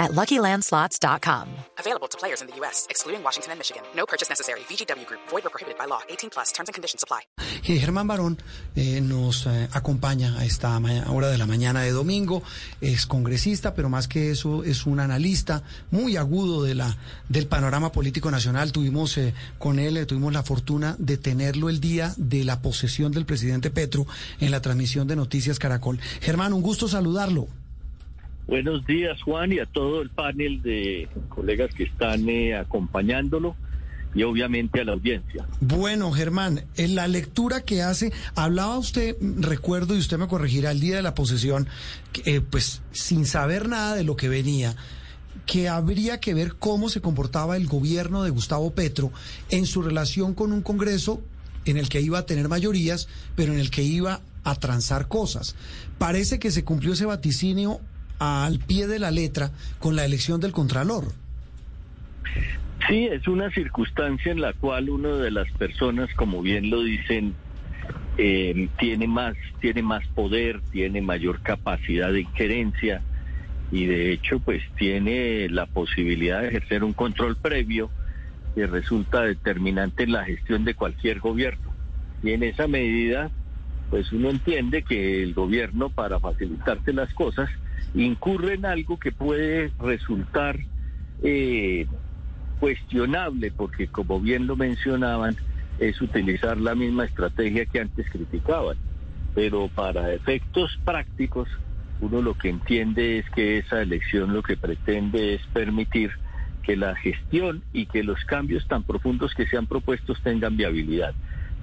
at LuckyLandSlots.com. Available to players in the U.S., excluding Washington and Michigan. No purchase necessary. VGW Group. Void or prohibited by law. 18 plus. Terms and conditions apply. Y Germán Barón eh, nos eh, acompaña a esta hora de la mañana de domingo. Es congresista, pero más que eso es un analista muy agudo de la del panorama político nacional. Tuvimos eh, con él, eh, tuvimos la fortuna de tenerlo el día de la posesión del presidente Petro en la transmisión de Noticias Caracol. Germán, un gusto saludarlo. Buenos días, Juan, y a todo el panel de colegas que están eh, acompañándolo y obviamente a la audiencia. Bueno, Germán, en la lectura que hace, hablaba usted, recuerdo, y usted me corregirá, el día de la posesión, eh, pues sin saber nada de lo que venía, que habría que ver cómo se comportaba el gobierno de Gustavo Petro en su relación con un Congreso en el que iba a tener mayorías, pero en el que iba a transar cosas. Parece que se cumplió ese vaticinio al pie de la letra con la elección del Contralor. Sí, es una circunstancia en la cual una de las personas, como bien lo dicen, eh, tiene más tiene más poder, tiene mayor capacidad de injerencia y de hecho pues tiene la posibilidad de ejercer un control previo que resulta determinante en la gestión de cualquier gobierno. Y en esa medida pues uno entiende que el gobierno para facilitarse las cosas incurre en algo que puede resultar eh, cuestionable, porque como bien lo mencionaban, es utilizar la misma estrategia que antes criticaban. Pero para efectos prácticos, uno lo que entiende es que esa elección lo que pretende es permitir que la gestión y que los cambios tan profundos que se han propuesto tengan viabilidad.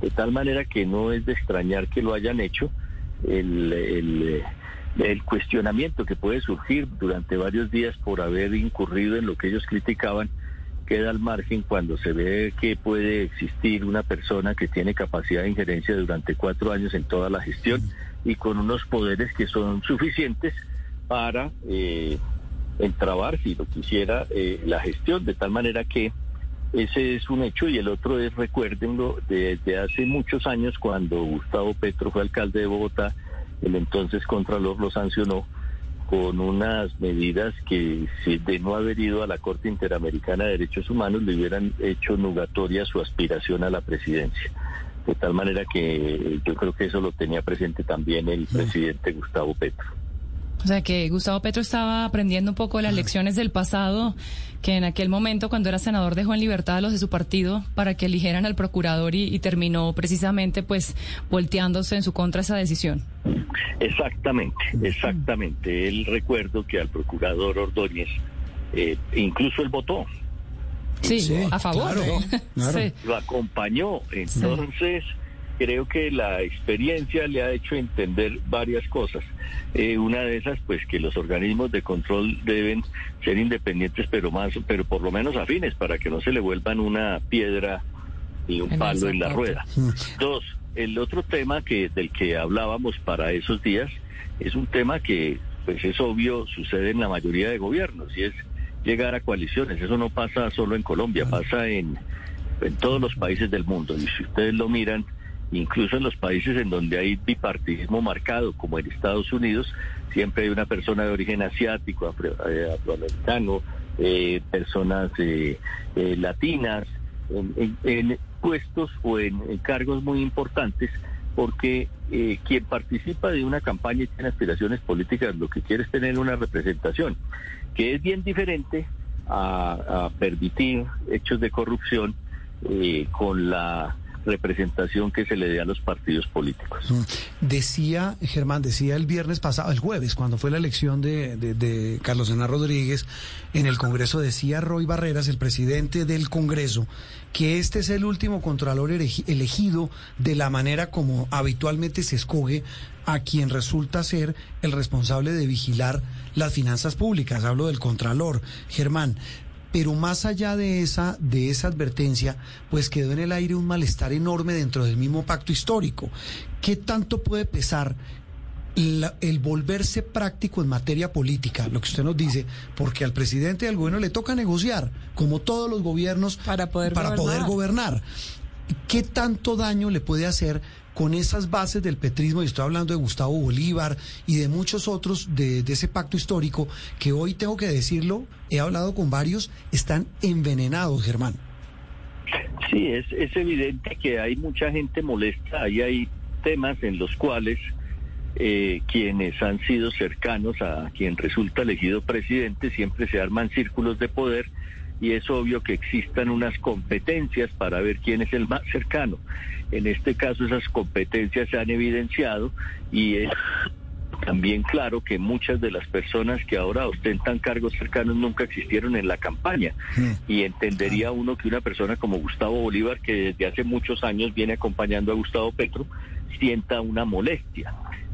De tal manera que no es de extrañar que lo hayan hecho. El, el, cuestionamiento que puede surgir durante varios días por haber incurrido en lo que ellos criticaban queda al margen cuando se ve que puede existir una persona que tiene capacidad de injerencia durante cuatro años en toda la gestión y con unos poderes que son suficientes para eh, entrabar, si lo quisiera, eh, la gestión, de tal manera que ese es un hecho y el otro es, recuérdenlo, desde hace muchos años cuando Gustavo Petro fue alcalde de Bogotá, el entonces Contralor lo sancionó con unas medidas que si de no haber ido a la Corte Interamericana de Derechos Humanos le hubieran hecho nugatoria su aspiración a la presidencia. De tal manera que yo creo que eso lo tenía presente también el presidente Gustavo Petro. O sea que Gustavo Petro estaba aprendiendo un poco las lecciones del pasado, que en aquel momento cuando era senador dejó en libertad a los de su partido para que eligieran al procurador y, terminó precisamente pues volteándose en su contra esa decisión. Exactamente, exactamente. Él recuerdo que al procurador Ordóñez eh, incluso él votó. Sí, a favor. Lo acompañó. Entonces creo que la experiencia le ha hecho entender varias cosas. Eh, una de esas, pues, que los organismos de control deben ser independientes, pero más, pero por lo menos afines, para que no se le vuelvan una piedra y un palo en la rueda. Dos, el otro tema que del que hablábamos para esos días es un tema que, pues, es obvio, sucede en la mayoría de gobiernos y es llegar a coaliciones. Eso no pasa solo en Colombia, pasa en en todos los países del mundo. Y si ustedes lo miran, incluso en los países en donde hay bipartidismo marcado, como en Estados Unidos, siempre hay una persona de origen asiático, eh, afroamericano, eh, personas eh, latinas, en, puestos o en, cargos muy importantes, porque quien participa de una campaña y tiene aspiraciones políticas, lo que quiere es tener una representación, que es bien diferente a, a permitir hechos de corrupción con la representación que se le dé a los partidos políticos. Mm. Decía, Germán, decía el viernes pasado, el jueves, cuando fue la elección de, de, Carlos Sena Rodríguez en el Congreso, decía Roy Barreras, el presidente del Congreso, que este es el último Contralor elegido de la manera como habitualmente se escoge a quien resulta ser el responsable de vigilar las finanzas públicas. Hablo del Contralor. Germán, pero más allá de esa, de esa advertencia, pues quedó en el aire un malestar enorme dentro del mismo pacto histórico. ¿Qué tanto puede pesar el volverse práctico en materia política, lo que usted nos dice, porque al presidente al gobierno le toca negociar, como todos los gobiernos, para poder para gobernar. Poder gobernar. ¿Qué tanto daño le puede hacer con esas bases del petrismo? Y estoy hablando de Gustavo Bolívar y de muchos otros de, ese pacto histórico que hoy tengo que decirlo, he hablado con varios, están envenenados, Germán. Sí, es, es evidente que hay mucha gente molesta y hay temas en los cuales eh, quienes han sido cercanos a quien resulta elegido presidente siempre se arman círculos de poder y es obvio que existan unas competencias para ver quién es el más cercano. En este caso esas competencias se han evidenciado y es también claro que muchas de las personas que ahora ostentan cargos cercanos nunca existieron en la campaña. Y entendería uno que una persona como Gustavo Bolívar, que desde hace muchos años viene acompañando a Gustavo Petro, sienta una molestia.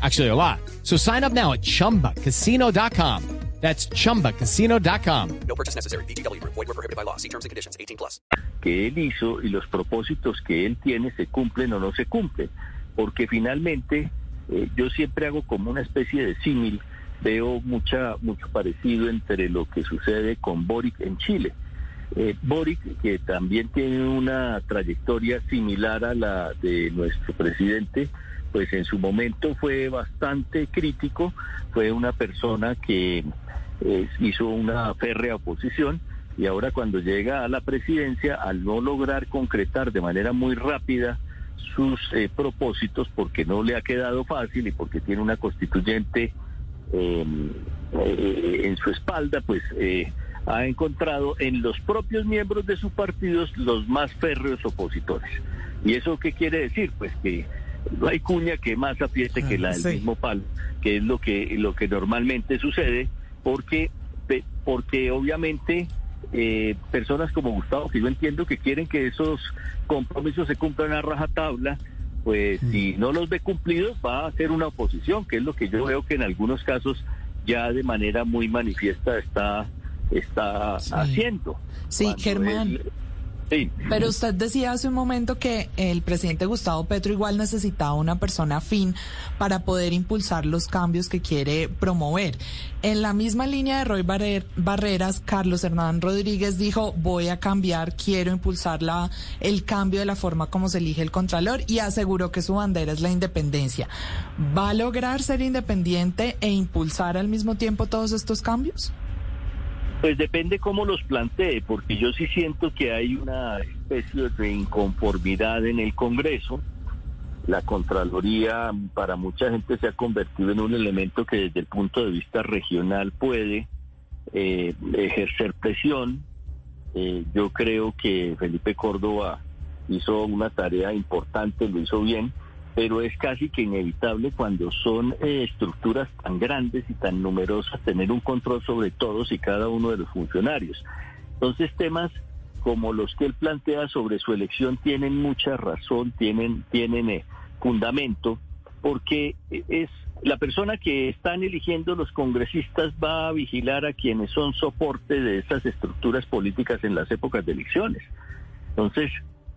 Actually, a lot. So sign up now at chumbacasino.com. That's chumbacasino.com. No purchase necessary. VGW Group. Void were prohibited by law. See terms and conditions. 18 plus. que él hizo y los propósitos que él tiene se cumplen o no se cumplen. Porque finalmente eh, yo siempre hago como una especie de símil, veo mucha, mucho parecido entre lo que sucede con Boric en Chile. Eh, Boric, que también tiene una trayectoria similar a la de nuestro presidente, pues en su momento fue bastante crítico, fue una persona que eh, hizo una férrea oposición y ahora cuando llega a la presidencia, al no lograr concretar de manera muy rápida sus eh, propósitos, porque no le ha quedado fácil y porque tiene una constituyente eh, eh, en su espalda, pues eh, ha encontrado en los propios miembros de sus partidos los más férreos opositores. ¿Y eso qué quiere decir? Pues que no hay cuña que más apriete que la del Sí. mismo palo, que es lo que, lo que normalmente sucede, porque, porque obviamente eh, personas como Gustavo, que yo entiendo que quieren que esos compromisos se cumplan a rajatabla, pues si no los ve cumplidos va a hacer una oposición, que es lo que yo veo que en algunos casos ya de manera muy manifiesta está, está Sí. haciendo. Sí, Germán. él- Pero usted decía hace un momento que el presidente Gustavo Petro igual necesitaba una persona afín para poder impulsar los cambios que quiere promover. En la misma línea de Roy Barrer- Barreras, Carlos Hernán Rodríguez dijo, voy a cambiar, quiero impulsar la, el cambio de la forma como se elige el Contralor y aseguró que su bandera es la independencia. ¿Va a lograr ser independiente e impulsar al mismo tiempo todos estos cambios? Pues depende cómo los plantee, porque yo sí siento que hay una especie de inconformidad en el Congreso. La Contraloría para mucha gente se ha convertido en un elemento que desde el punto de vista regional puede eh, ejercer presión. Eh, yo creo que Felipe Córdoba hizo una tarea importante, lo hizo bien, pero es casi que inevitable cuando son eh, estructuras tan grandes y tan numerosas tener un control sobre todos y cada uno de los funcionarios. Entonces temas como los que él plantea sobre su elección tienen mucha razón, tienen, tienen eh, fundamento, porque es la persona que están eligiendo los congresistas va a vigilar a quienes son soporte de esas estructuras políticas en las épocas de elecciones. Entonces,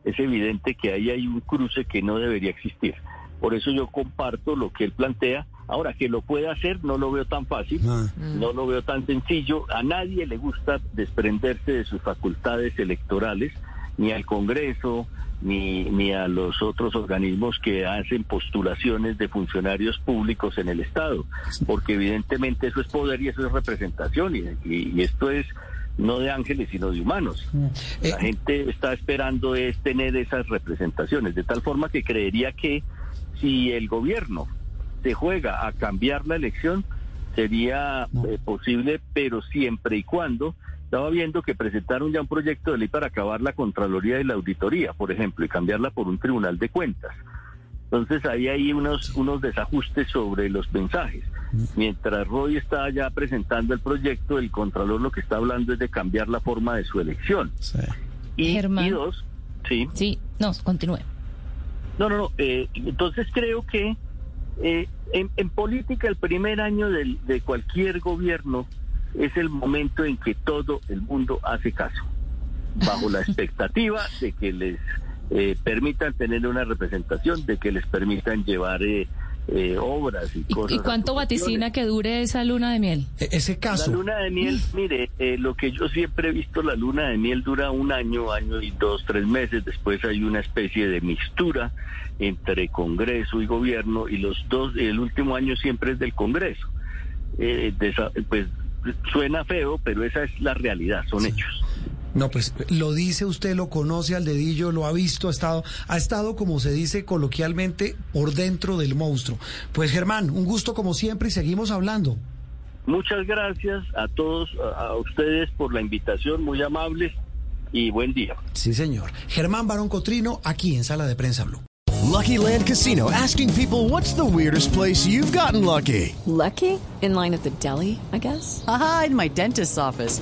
es evidente que ahí hay un cruce que no debería existir. Por eso yo comparto lo que él plantea. Ahora, que lo pueda hacer, no lo veo tan fácil, Ah. no lo veo tan sencillo. A nadie le gusta desprenderse de sus facultades electorales, ni al Congreso, ni, ni a los otros organismos que hacen postulaciones de funcionarios públicos en el Estado, porque evidentemente eso es poder y eso es representación, y, y- y esto es no de ángeles, sino de humanos. Eh, La gente está esperando es tener esas representaciones, de tal forma que creería que si el gobierno se juega a cambiar la elección, sería No. eh, posible, pero siempre y cuando estaba viendo que presentaron ya un proyecto de ley para acabar la Contraloría y la Auditoría, por ejemplo, y cambiarla por un Tribunal de Cuentas. Entonces ahí hay unos, unos desajustes sobre los mensajes. Mientras Roy está ya presentando el proyecto, el Contralor lo que está hablando es de cambiar la forma de su elección. Y, Germán. y dos, sí. Sí, no, continúe. No, no, no. eh, entonces creo que eh, en, en política el primer año del- de cualquier gobierno es el momento en que todo el mundo hace caso, bajo la expectativa de que les eh, permitan tener una representación, de que les permitan llevar eh, eh, obras y, ¿Y, cosas. y cuánto vaticina que dure esa luna de miel? E- Ese La caso. luna de miel, mire, eh, lo que yo siempre he visto, la luna de miel dura un año, año y dos, tres meses. Después hay una especie de mixtura entre Congreso y gobierno y los dos, el último año siempre es del Congreso. Eh, de esa- pues suena feo, pero esa es la realidad, son hechos. No, pues lo dice usted, lo conoce al dedillo, lo ha visto, ha estado, ha estado, como se dice coloquialmente, por dentro del monstruo. Pues Germán, un gusto como siempre y seguimos hablando. Muchas gracias a todos, a, ustedes por la invitación, muy amables y buen día. Sí, señor. Germán Barón Cotrino, aquí en Sala de Prensa Blue. Lucky Land Casino asking people what's the weirdest place you've gotten lucky? Lucky? In line at the deli, I guess? Aha, in my dentist's office.